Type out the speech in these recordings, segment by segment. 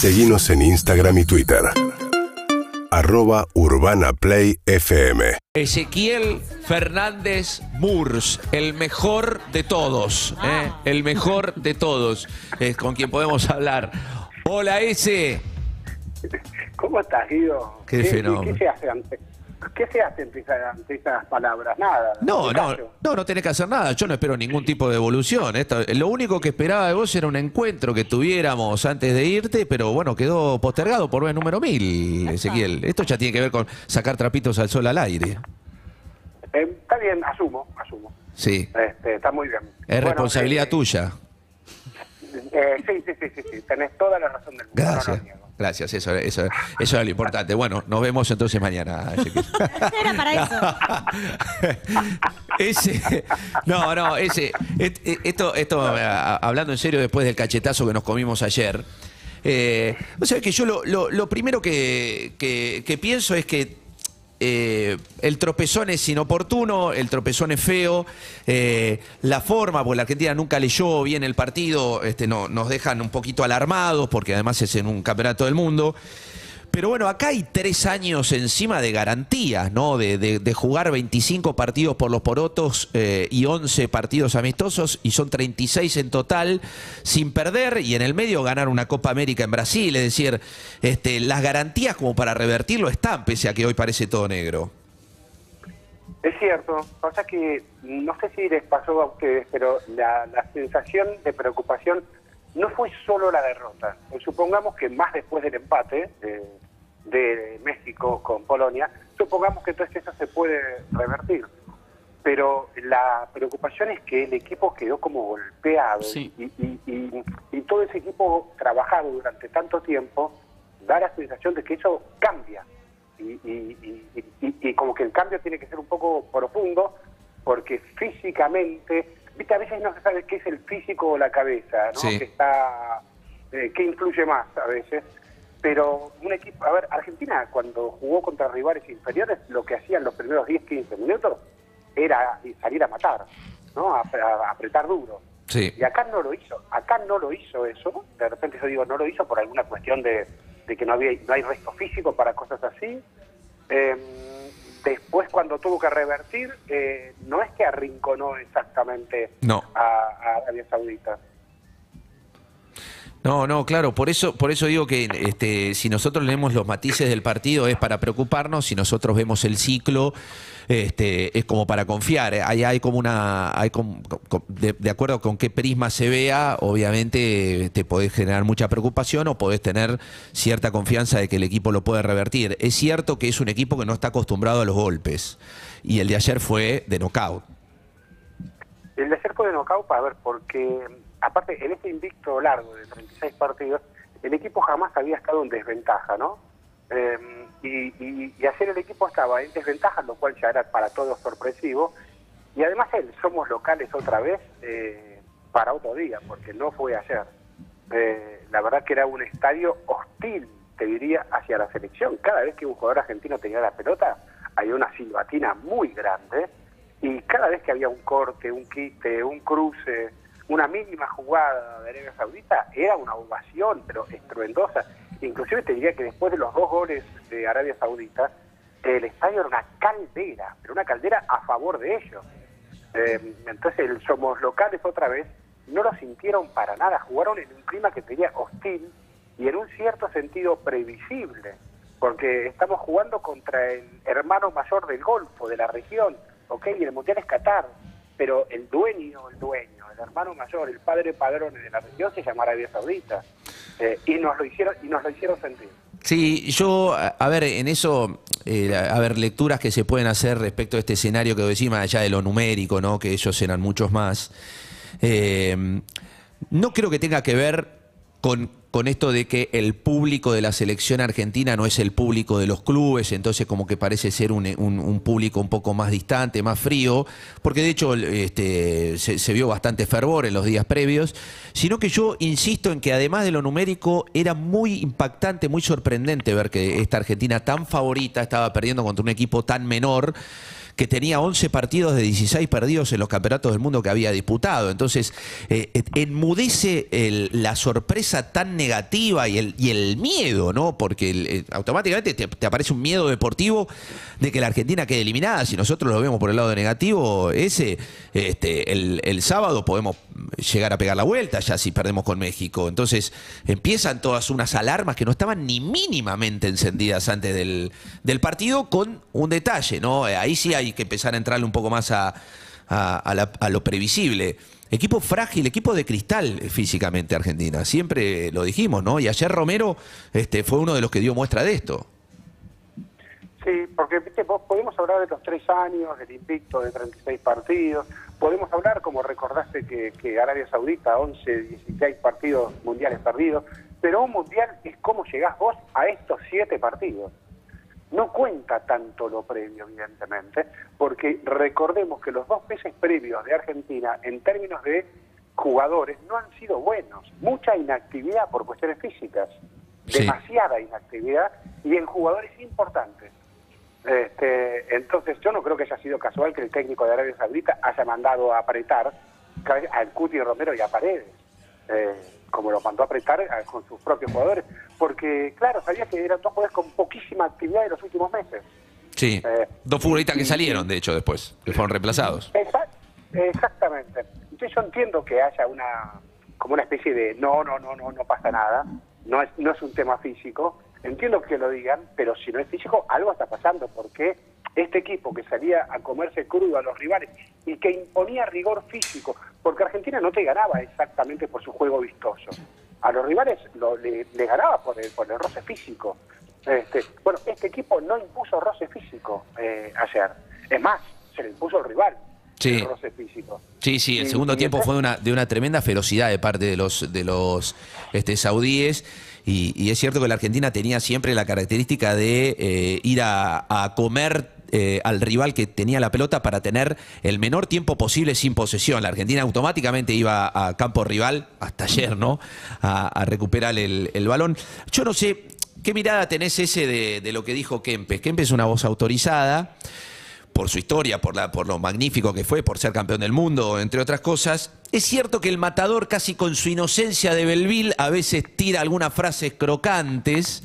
Seguimos en Instagram y Twitter. Arroba Urbana Play FM. Ezequiel Fernández Murs, el mejor de todos, ¿eh? el mejor de todos, es con quien podemos hablar. Hola, ese. ¿Cómo estás, Guido? Qué fenómeno. ¿Qué se hace ante, qué se hace ante, esa- ante esas palabras? Nada. No, no, no, no tenés que hacer nada. Yo no espero ningún tipo de evolución. Esto- lo único que esperaba de vos era un encuentro que tuviéramos antes de irte, pero bueno, quedó postergado por vez número mil, Ezequiel. Esto ya tiene que ver con sacar trapitos al sol al aire. Eh, está bien, asumo, asumo. Sí. Este, está muy bien. Es Bueno, responsabilidad eh, tuya. eh, sí, sí, sí, sí, sí, tenés toda la razón del mundo. no lo Gracias. eso, eso, eso era lo importante. Bueno, nos vemos entonces mañana. Era para eso. ese, no, no, ese, et- et- esto, esto, hablando en serio después del cachetazo que nos comimos ayer, eh, o sea que yo lo, lo- lo primero que, que- que pienso es que eh, el tropezón es inoportuno, el tropezón es feo, eh, la forma, porque la Argentina nunca leyó bien el partido, este, no, nos dejan un poquito alarmados, porque además es en un campeonato del mundo. Pero bueno, acá hay tres años encima de garantías, ¿no? De, jugar 25 partidos por los porotos eh, y 11 partidos amistosos, y son 36 en total, sin perder, y en el medio ganar una Copa América en Brasil. Es decir, este, las garantías como para revertirlo están, pese a que hoy parece todo negro. Es cierto, pasa que no sé si les pasó a ustedes, pero la sensación de preocupación no fue solo la derrota. Eh, Supongamos que más después del empate eh, de México con Polonia, supongamos que entonces eso se puede revertir. Pero la preocupación es que el equipo quedó como golpeado Sí. y, y- y- y todo ese equipo trabajado durante tanto tiempo da la sensación de que eso cambia y, y- y- y- y como que el cambio tiene que ser un poco profundo porque físicamente, viste, a veces no se sabe qué es el físico o la cabeza, ¿no? Sí. Que está, eh, que influye más a veces. Pero un equipo, a ver, Argentina cuando jugó contra rivales inferiores, lo que hacían los primeros 10, 15 minutos era salir a matar, ¿no? A, a- a apretar duro. Sí. Y acá no lo hizo, acá no lo hizo eso. De repente yo digo, no lo hizo por alguna cuestión de, de que no había no hay resto físico para cosas así. Eh, después cuando tuvo que revertir, eh, no es que arrinconó exactamente No. a, a Arabia Saudita. No, no, claro, por eso, por eso digo que este, si nosotros leemos los matices del partido es para preocuparnos, si nosotros vemos el ciclo, este, es como para confiar. ¿eh? Hay, hay como una, hay como- co- de, de acuerdo con qué prisma se vea, obviamente te podés generar mucha preocupación o podés tener cierta confianza de que el equipo lo puede revertir. Es cierto que es un equipo que no está acostumbrado a los golpes y el de ayer fue de knockout. El de ayer fue de knockout, a ver, porque aparte en este invicto largo de 36 partidos, el equipo jamás había estado en desventaja, ¿no? Eh, y, y- ayer el equipo estaba en desventaja, lo cual ya era para todos sorpresivo. Y además el somos locales otra vez eh, para otro día, porque no fue ayer. Eh, la verdad que era un estadio hostil, te diría, hacia la selección. Cada vez que un jugador argentino tenía la pelota, había una silbatina muy grande. Y cada vez que había un corte, un quite, un cruce, una mínima jugada de Arabia Saudita, era una ovación, pero estruendosa. Inclusive te diría que después de los dos goles de Arabia Saudita, el estadio era una caldera, pero una caldera a favor de ellos. Eh, entonces somos locales otra vez, no lo sintieron para nada, jugaron en un clima que tenía hostil y en un cierto sentido previsible, porque estamos jugando contra el hermano mayor del Golfo, de la región, ¿ok? Y el Mundial es Qatar, pero el dueño, el dueño, hermano mayor, el padre padrón de la región se llama Arabia Saudita. Eh, y nos lo hicieron y nos lo hicieron sentir. Sí, yo, a ver, en eso, eh, a ver, lecturas que se pueden hacer respecto a este escenario que decís, allá de lo numérico, ¿no? Que ellos eran muchos más. Eh, no creo que tenga que ver con, con esto de que el público de la selección argentina no es el público de los clubes, entonces como que parece ser un, público un poco más distante, más frío, porque de hecho este, se, se vio bastante fervor en los días previos, sino que yo insisto en que además de lo numérico era muy impactante, muy sorprendente ver que esta Argentina tan favorita estaba perdiendo contra un equipo tan menor que tenía 11 partidos de 16 perdidos en los campeonatos del mundo que había disputado. Entonces, eh, enmudece la sorpresa tan negativa y el, y el miedo, ¿no? Porque eh, automáticamente te, aparece un miedo deportivo de que la Argentina quede eliminada. Si nosotros lo vemos por el lado negativo, ese, este, el, el sábado podemos llegar a pegar la vuelta ya si perdemos con México. Entonces, empiezan todas unas alarmas que no estaban ni mínimamente encendidas antes del, del partido con un detalle, ¿no? Ahí sí hay que empezar a entrarle un poco más a, lo previsible. Equipo frágil, equipo de cristal físicamente Argentina. Siempre lo dijimos, ¿no? Y ayer Romero este, fue uno de los que dio muestra de esto. Sí, porque podemos hablar de los tres años, del invicto de 36 partidos, podemos hablar, como recordaste, que, que Arabia Saudita, 11, 16 partidos mundiales perdidos, pero un mundial es cómo llegás vos a estos siete partidos. No cuenta tanto lo previo, evidentemente, porque recordemos que los dos meses previos de Argentina, en términos de jugadores, no han sido buenos. Mucha inactividad por cuestiones físicas, demasiada inactividad, y en jugadores importantes. Este, entonces, yo no creo que haya sido casual que el técnico de Arabia Saudita haya mandado a apretar al Cuti Romero y a Paredes. Eh, como lo mandó a apretar con sus propios jugadores, porque claro, sabía que eran dos jugadores con poquísima actividad en los últimos meses. Sí, eh, dos futbolistas que salieron, de hecho, después, que fueron reemplazados. exactamente. Entonces yo entiendo que haya una, como una especie de, no, no, no, no, no pasa nada, no es, no es un tema físico, entiendo que lo digan, pero si no es físico, algo está pasando, porque este equipo que salía a comerse crudo a los rivales y que imponía rigor físico, porque Argentina no te ganaba exactamente por su juego vistoso. A los rivales le, ganaba por el, por el roce físico. Este, bueno, este equipo no impuso roce físico eh, ayer. Es más, se le impuso el rival. Sí. El roce físico. Sí, sí, el segundo tiempo fue de una, de una tremenda ferocidad de parte de los, de los este, saudíes. Y, es cierto que la Argentina tenía siempre la característica de eh, ir a, a comer eh, al rival que tenía la pelota para tener el menor tiempo posible sin posesión. La Argentina automáticamente iba a campo rival, hasta ayer, ¿no? A, recuperar el, balón. Yo no sé, ¿qué mirada tenés ese de, lo que dijo Kempes? Kempes es una voz autorizada por su historia, por, la, por lo magnífico que fue, por ser campeón del mundo, entre otras cosas. Es cierto que el matador, casi con su inocencia de Belville, a veces tira algunas frases crocantes.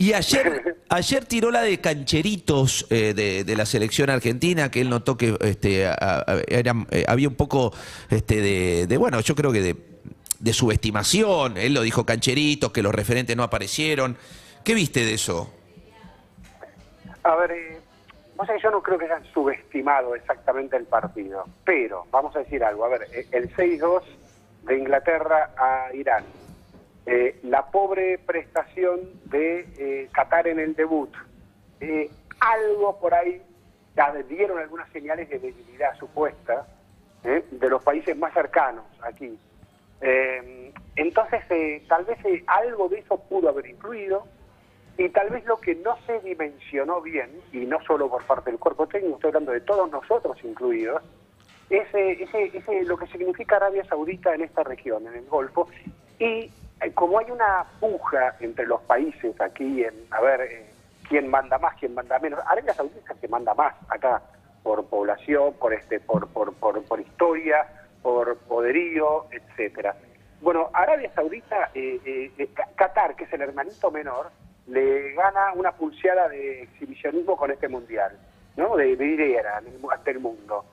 Y ayer, ayer tiró la de cancheritos eh, de, la selección argentina, que él notó que este, eh, había un poco este, de, bueno, yo creo que de, subestimación. Él lo dijo cancheritos, que los referentes no aparecieron. ¿Qué viste de eso? A ver, eh, yo no creo que hayan subestimado exactamente el partido, pero vamos a decir algo. A ver, el 6-2 de Inglaterra a Irán eh, la pobre prestación de eh, Qatar en el debut. Eh, algo por ahí dieron algunas señales de debilidad supuesta de los países más cercanos aquí. entonces, tal vez algo de eso pudo haber influido y tal vez lo que no se dimensionó bien, y no solo por parte del cuerpo técnico, estoy hablando de todos nosotros incluidos, es ese, lo que significa Arabia Saudita en esta región, en el Golfo, y como hay una puja entre los países aquí en a ver eh, quién manda más, quién manda menos, Arabia Saudita es que manda más acá por población, por este, por, por, por, historia, por poderío, etcétera. Bueno, Arabia Saudita, eh, Qatar, que es el hermanito menor, le gana una pulseada de exhibicionismo con este mundial, ¿no? De, de ante el mundo.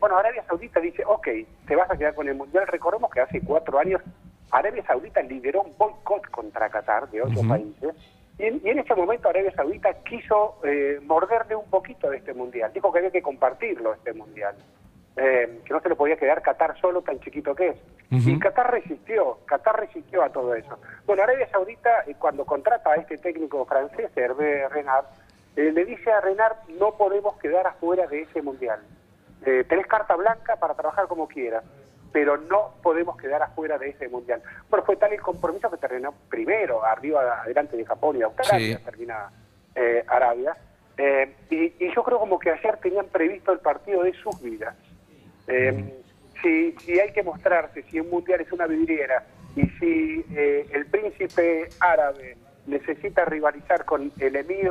bueno, Arabia Saudita dice, ok, te vas a quedar con el mundial. Recordemos que hace cuatro años Arabia Saudita lideró un boicot contra Qatar de otros países y en, ese momento Arabia Saudita quiso eh, morderle un poquito de este mundial. Dijo que había que compartirlo este mundial, eh, que no se le podía quedar Qatar solo tan chiquito que es. Y Qatar resistió, Qatar resistió a todo eso. Bueno, Arabia Saudita eh, cuando contrata a este técnico francés, Hervé Renard, le dice a Renard no podemos quedar afuera de ese mundial. tenés carta blanca para trabajar como quieras pero no podemos quedar afuera de ese mundial. Bueno, fue tal el compromiso que terminó primero, arriba, adelante de Japón y Australia, termina eh, Arabia. Eh, y, yo creo como que ayer tenían previsto el partido de sus vidas. Eh, si, si hay que mostrarse, si un mundial es una vidriera y si el príncipe árabe necesita rivalizar con el emir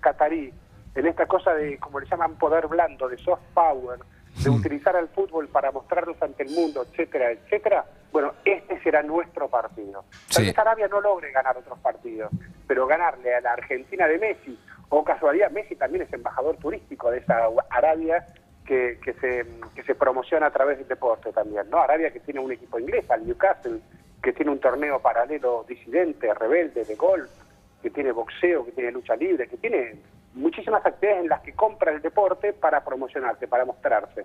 catarí en esta cosa de, como le llaman, poder blando, de soft power, de utilizar al fútbol para mostrarnos ante el mundo, etcétera, etcétera, bueno, este será nuestro partido. Tal Sí. vez Arabia no logre ganar otros partidos, pero ganarle a la Argentina de Messi, o casualidad, Messi también es embajador turístico de esa Arabia que, que se, que se promociona a través del deporte también, ¿no? Arabia que tiene un equipo inglés, al Newcastle, que tiene un torneo paralelo disidente, rebelde, de golf, que tiene boxeo, que tiene lucha libre, que tiene muchísimas actividades en las que compra el deporte para promocionarse, para mostrarse.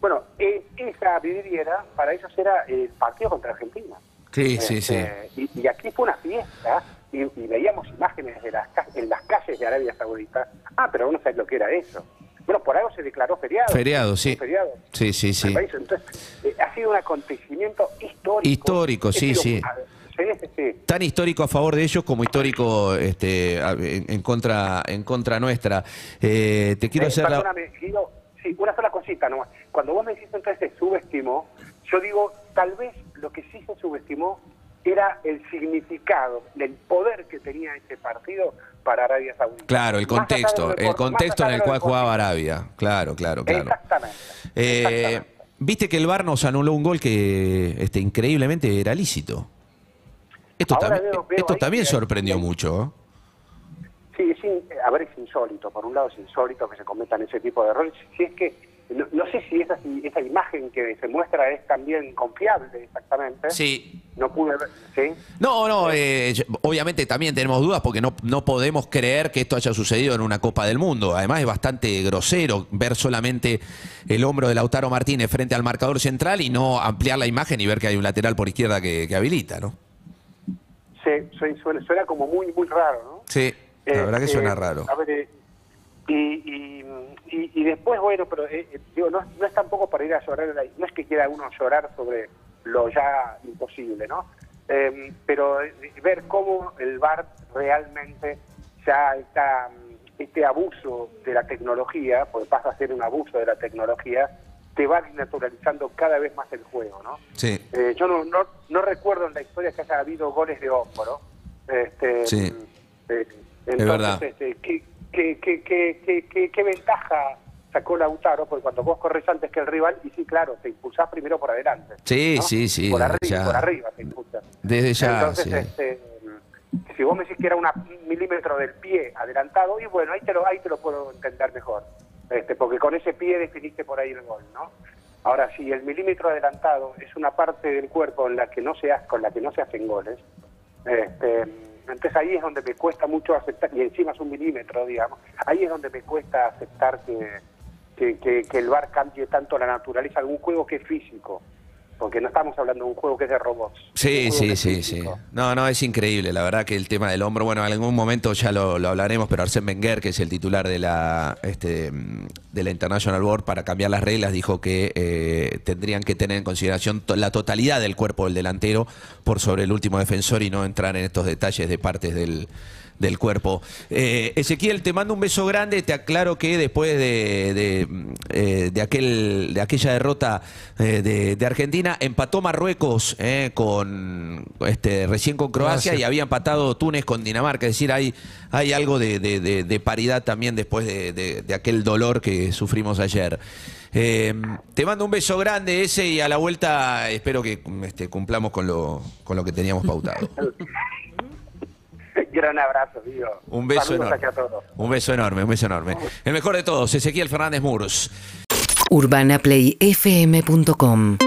Bueno, eh, esa vidriera para ellos era el partido contra Argentina. Sí, sí, sí. Este, Y, y aquí fue una fiesta y, y veíamos imágenes de las en las calles de Arabia Saudita. Ah, pero uno sabe lo que era eso. Bueno, por algo se declaró feriado. Feriado, sí. Feriado. Sí, sí, sí. Entonces, eh, ha sido un acontecimiento histórico. Histórico, sí, sido- sí. ah, Sí, sí, sí. Tan histórico a favor de ellos como histórico este, en, en contra en contra nuestra. Eh, te quiero Eh, hacer la... perdóname, Guido, sí, una sola cosita nomás. Cuando vos me decís entonces se subestimó, yo digo, tal vez lo que sí se subestimó era el significado, el poder que tenía este partido para Arabia Saudita. Claro, el contexto, el contexto en el cual jugaba. Arabia. Claro, claro, claro. Exactamente. Eh, exactamente. Viste que el VAR nos anuló un gol que este, increíblemente era lícito. Esto, también, veo- veo esto ahí también que- sorprendió mucho. ¿eh? Sí, es in- a ver, es insólito. Por un lado es insólito que se cometan ese tipo de errores. Si es que, no, no sé si esa, si esa imagen que se muestra es también confiable exactamente. Sí. No pude ver, ¿sí? No, no, eh, obviamente también tenemos dudas porque no, no podemos creer que esto haya sucedido en una Copa del Mundo. Además es bastante grosero ver solamente el hombro de Lautaro Martínez frente al marcador central y no ampliar la imagen y ver que hay un lateral por izquierda que, que habilita, ¿no? Sí, suena, como muy, muy raro, ¿no? Sí, la Eh, verdad que eh, suena raro. A ver, eh, y, y, y- y después, bueno, pero eh, eh, digo, no, no es tampoco para ir a llorar, no es que quiera uno llorar sobre lo ya imposible, ¿no? Eh, pero ver cómo el VAR realmente ya está, este abuso de la tecnología, porque pasa a ser un abuso de la tecnología, te va naturalizando cada vez más el juego, ¿no? Sí. Eh, yo no, no, no recuerdo en la historia que haya habido goles de hombro. Este, Sí. eh, verdad. Este, ¿qué, qué, qué, qué, qué- qué- qué ventaja sacó Lautaro? Porque cuando vos corres antes que el rival, y sí, claro, te impulsás primero por adelante. Sí, ¿no? sí, sí, Por arriba, ya. por arriba te impulsas. Desde ya, Entonces, sí. este, si vos me decís que era una- un milímetro del pie adelantado, y bueno, ahí te lo, ahí te lo puedo entender mejor. Este, porque con ese pie definiste por ahí el gol, ¿no? Ahora, si el milímetro adelantado es una parte del cuerpo en la que no se ha- con la que no se hacen goles, este, entonces ahí es donde me cuesta mucho aceptar, y encima es un milímetro, digamos, ahí es donde me cuesta aceptar que, que, que- que el VAR cambie tanto la naturaleza de un juego que es físico, porque no estamos hablando de un juego que es de robots. Sí, sí, sí, sí. No, no, es increíble. La verdad que el tema del hombro, bueno, en algún momento ya lo, lo hablaremos, pero Arsène Wenger, que es el titular de la, este, de la International Board, para cambiar las reglas, dijo que eh, tendrían que tener en consideración to- la totalidad del cuerpo del delantero por sobre el último defensor y no entrar en estos detalles de partes del, del cuerpo. Eh, Ezequiel, te mando un beso grande. Te aclaro que después de, de, eh, de aquel, de aquella derrota eh, de, de Argentina, empató Marruecos eh, con este, recién con Croacia y había empatado Túnez con Dinamarca. Es decir, hay, hay algo de, de- de- de paridad también después de, de- de aquel dolor que sufrimos ayer. Eh, te mando un beso grande ese y a la vuelta espero que este, cumplamos con lo, con lo que teníamos pautado. Gran abrazo, digo. Un beso Saludos enorme. aquí a todos. Un beso enorme, un beso enorme. El mejor de todos, Ezequiel Fernández Muros. UrbanaPlayFM.com